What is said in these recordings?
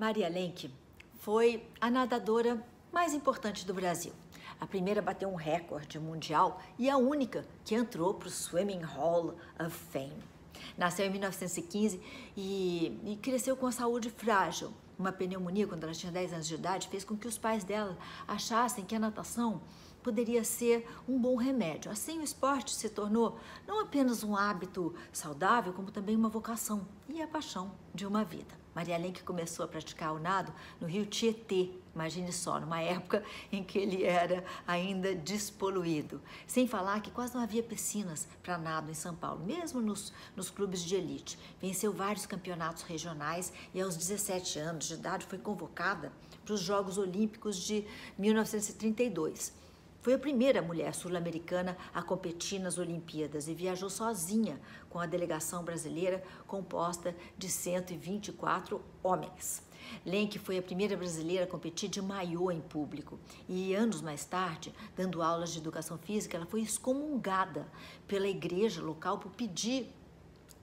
Maria Lenk foi a nadadora mais importante do Brasil. A primeira a bater um recorde mundial e a única que entrou para o Swimming Hall of Fame. Nasceu em 1915 e, e cresceu com a saúde frágil. Uma pneumonia quando ela tinha 10 anos de idade fez com que os pais dela achassem que a natação poderia ser um bom remédio. Assim, o esporte se tornou não apenas um hábito saudável, como também uma vocação e a paixão de uma vida. Maria Lenk começou a praticar o nado no rio Tietê, imagine só, numa época em que ele era ainda despoluído. Sem falar que quase não havia piscinas para nado em São Paulo, mesmo nos, nos clubes de elite. Venceu vários campeonatos regionais e aos 17 anos de idade foi convocada para os Jogos Olímpicos de 1932. Foi a primeira mulher sul-americana a competir nas Olimpíadas e viajou sozinha com a delegação brasileira composta de 124 homens. Lenk foi a primeira brasileira a competir de maiô em público e anos mais tarde, dando aulas de educação física, ela foi excomungada pela igreja local por pedir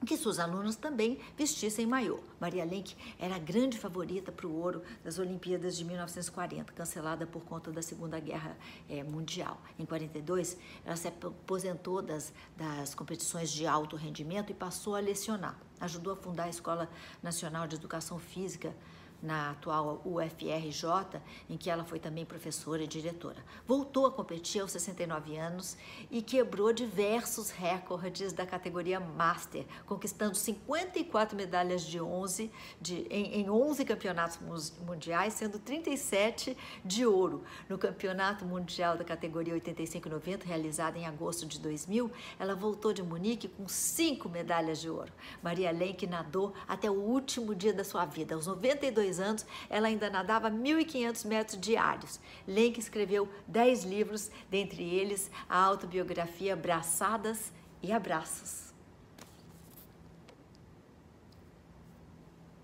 que suas alunas também vestissem maiô. Maria Lenk era a grande favorita para o ouro das Olimpíadas de 1940, cancelada por conta da Segunda Guerra é, Mundial. Em 42, ela se aposentou das, das competições de alto rendimento e passou a lecionar. Ajudou a fundar a Escola Nacional de Educação Física na atual UFRJ, em que ela foi também professora e diretora. Voltou a competir aos 69 anos e quebrou diversos recordes da categoria Master, conquistando 54 medalhas de 11 de, em, em 11 campeonatos mundiais, sendo 37 de ouro. No Campeonato Mundial da categoria 85 e 90, realizado em agosto de 2000, ela voltou de Munique com cinco medalhas de ouro. Maria Lenk nadou até o último dia da sua vida, aos 92 22 anos, ela ainda nadava 1.500 metros diários. Lenk escreveu 10 livros, dentre eles a autobiografia Braçadas e Abraços.